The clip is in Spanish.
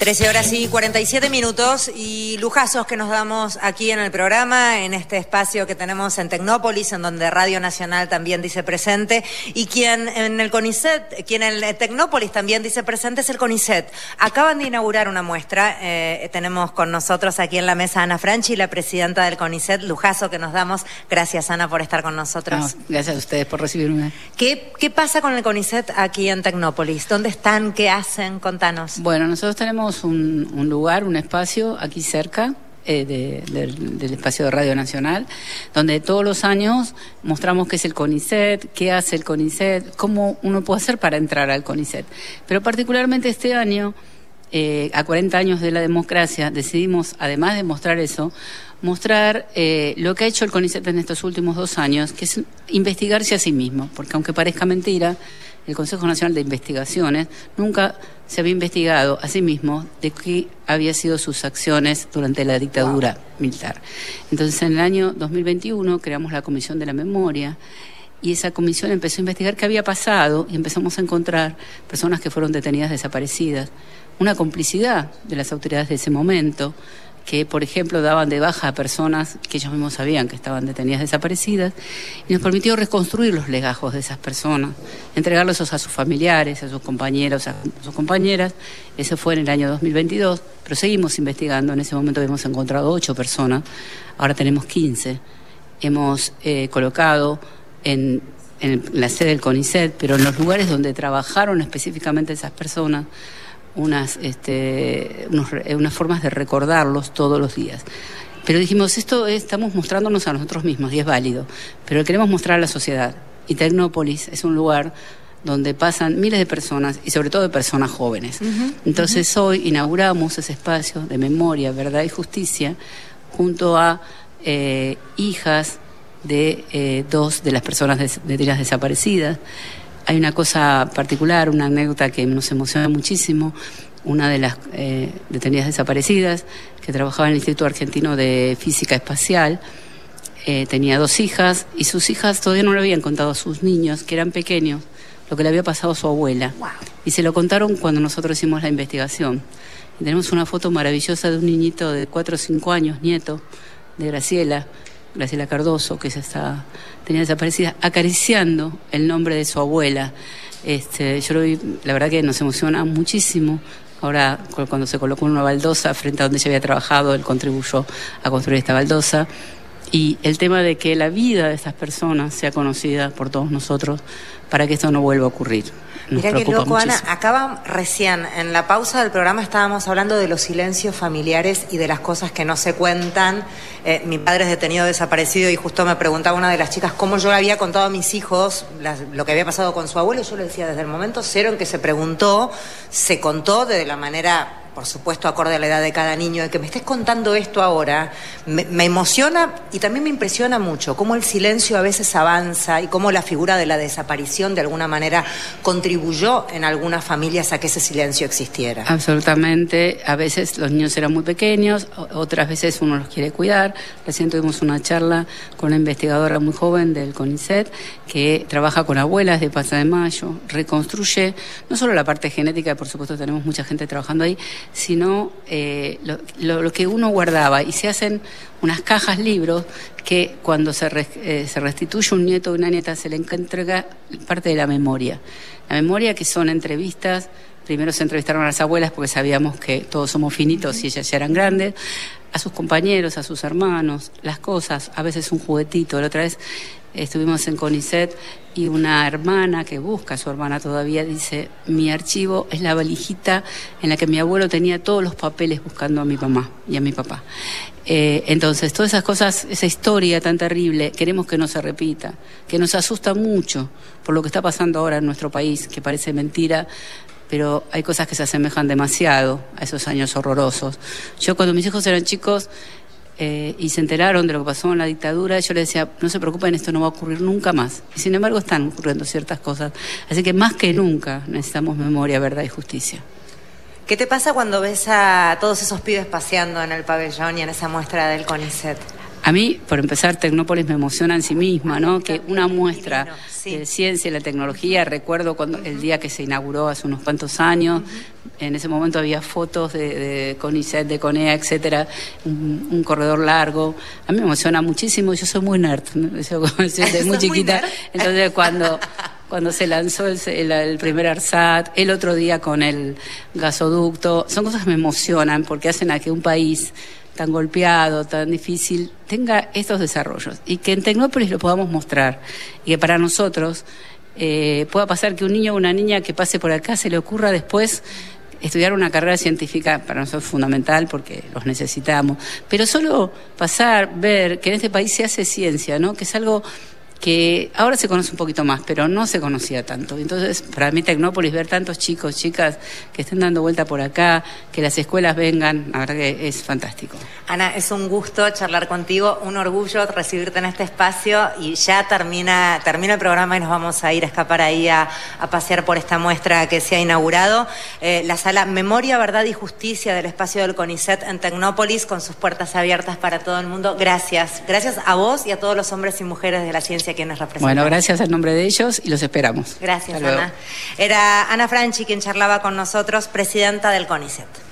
13 horas y 47 minutos y lujazos que nos damos aquí en el programa, en este espacio que tenemos en Tecnópolis, en donde Radio Nacional también dice presente y quien en el CONICET, quien en el Tecnópolis también dice presente es el CONICET. Acaban de inaugurar una muestra, eh, tenemos con nosotros aquí en la mesa Ana Franchi, la presidenta del CONICET, lujazo que nos damos. Gracias Ana por estar con nosotros. gracias a ustedes por recibirme. ¿Qué, ¿Qué pasa con el CONICET aquí en Tecnópolis? ¿Dónde están? ¿Qué hacen? Contanos. Bueno, nosotros tenemos un, lugar, un espacio aquí cerca. Eh, del espacio de Radio Nacional, donde todos los años mostramos qué es el CONICET, qué hace el CONICET, cómo uno puede hacer para entrar al CONICET. Pero particularmente este año, eh, a 40 años de la democracia, decidimos, además de mostrar eso, mostrar eh, lo que ha hecho el CONICET en estos últimos dos años, que es investigarse a sí mismo, porque aunque parezca mentira, el Consejo Nacional de Investigaciones nunca se había investigado a sí mismo de qué había sido sus acciones durante la dictadura militar. Entonces, en el año 2021 creamos la Comisión de la Memoria y esa comisión empezó a investigar qué había pasado y empezamos a encontrar personas que fueron detenidas desaparecidas, una complicidad de las autoridades de ese momento, que, por ejemplo, daban de baja a personas que ellos mismos sabían que estaban detenidas desaparecidas, y nos permitió reconstruir los legajos de esas personas, entregarlos a sus familiares, a sus compañeros, a sus compañeras. Eso fue en el año 2022, pero seguimos investigando. En ese momento habíamos encontrado ocho personas, ahora tenemos 15. Hemos eh, colocado en, en la sede del CONICET, pero en los lugares donde trabajaron específicamente esas personas, unas, este, unas formas de recordarlos todos los días. Pero dijimos, esto estamos mostrándonos a nosotros mismos y es válido, pero queremos mostrar a la sociedad. Y Tecnópolis es un lugar donde pasan miles de personas y sobre todo de personas jóvenes. Entonces hoy inauguramos ese espacio de memoria, verdad y justicia junto a eh, hijas de eh, dos de las personas de, de desaparecidas, hay una cosa particular, una anécdota que nos emociona muchísimo. Una de las eh, detenidas desaparecidas, que trabajaba en el Instituto Argentino de Física Espacial, eh, tenía dos hijas y sus hijas todavía no le habían contado a sus niños, que eran pequeños, lo que le había pasado a su abuela. Y se lo contaron cuando nosotros hicimos la investigación. tenemos una foto maravillosa de un niñito de 4 o 5 años, nieto de Graciela, Graciela Cardoso, que se está, tenía desaparecida, acariciando el nombre de su abuela. Este, yo lo vi, la verdad que nos emociona muchísimo. Ahora, cuando se colocó una baldosa frente a donde ella había trabajado, él contribuyó a construir esta baldosa. Y el tema de que la vida de estas personas sea conocida por todos nosotros para que esto no vuelva a ocurrir. Mira qué loco, Ana. Acaba recién, en la pausa del programa estábamos hablando de los silencios familiares y de las cosas que no se cuentan. Eh, mi padre es detenido desaparecido y justo me preguntaba una de las chicas cómo yo le había contado a mis hijos lo que había pasado con su abuelo. Yo le decía, desde el momento cero en que se preguntó, se contó de la manera por supuesto, acorde a la edad de cada niño, de que me estés contando esto ahora, me, emociona y también me impresiona mucho cómo el silencio a veces avanza y cómo la figura de la desaparición de alguna manera contribuyó en algunas familias a que ese silencio existiera. Absolutamente. A veces los niños eran muy pequeños, otras veces uno los quiere cuidar. Recién tuvimos una charla con una investigadora muy joven del CONICET que trabaja con abuelas de Pasa de Mayo, reconstruye no solo la parte genética, por supuesto tenemos mucha gente trabajando ahí, sino eh, lo, que uno guardaba. Y se hacen unas cajas libros que cuando se, eh, se restituye un nieto o una nieta se le entrega parte de la memoria. La memoria que son entrevistas, primero se entrevistaron a las abuelas porque sabíamos que todos somos finitos y ellas ya eran grandes, a sus compañeros, a sus hermanos, las cosas, a veces un juguetito. La otra vez estuvimos en CONICET y una hermana que busca a su hermana todavía dice, mi archivo es la valijita en la que mi abuelo tenía todos los papeles buscando a mi mamá y a mi papá. Eh, entonces, todas esas cosas, esa historia tan terrible, queremos que no se repita, que nos asusta mucho por lo que está pasando ahora en nuestro país, que parece mentira, pero hay cosas que se asemejan demasiado a esos años horrorosos. Yo cuando mis hijos eran chicos, eh, y se enteraron de lo que pasó en la dictadura, yo les decía, no se preocupen, esto no va a ocurrir nunca más. Y sin embargo están ocurriendo ciertas cosas. Así que más que nunca necesitamos memoria, verdad y justicia. ¿Qué te pasa cuando ves a todos esos pibes paseando en el pabellón y en esa muestra del CONICET? A mí, por empezar, Tecnópolis me emociona en sí misma, ¿no? Que una muestra de ciencia y la tecnología, recuerdo cuando el día que se inauguró hace unos cuantos años, en ese momento había fotos de, de CONICET, de CONEA, etcétera, un, corredor largo. A mí me emociona muchísimo, yo soy muy nerd, desde muy chiquita, entonces cuando cuando se lanzó el, el, primer ARSAT, el otro día con el gasoducto, son cosas que me emocionan porque hacen a que un país tan golpeado, tan difícil, tenga estos desarrollos y que en Tecnópolis lo podamos mostrar y que para nosotros eh, pueda pasar que un niño o una niña que pase por acá se le ocurra después estudiar una carrera científica para nosotros es fundamental porque los necesitamos, pero solo pasar, ver que en este país se hace ciencia, ¿no? que es algo que ahora se conoce un poquito más, pero no se conocía tanto. Entonces, para mí Tecnópolis, ver tantos chicos, chicas que estén dando vuelta por acá, que las escuelas vengan, la verdad que es fantástico. Ana, es un gusto charlar contigo, un orgullo recibirte en este espacio y ya termina, termina el programa y nos vamos a ir a escapar ahí a, pasear por esta muestra que se ha inaugurado. Eh, la sala Memoria, Verdad y Justicia del espacio del CONICET en Tecnópolis, con sus puertas abiertas para todo el mundo. Gracias. Gracias a vos y a todos los hombres y mujeres de la ciencia bueno, gracias en nombre de ellos y los esperamos. Gracias, Ana. Era Ana Franchi quien charlaba con nosotros, presidenta del CONICET.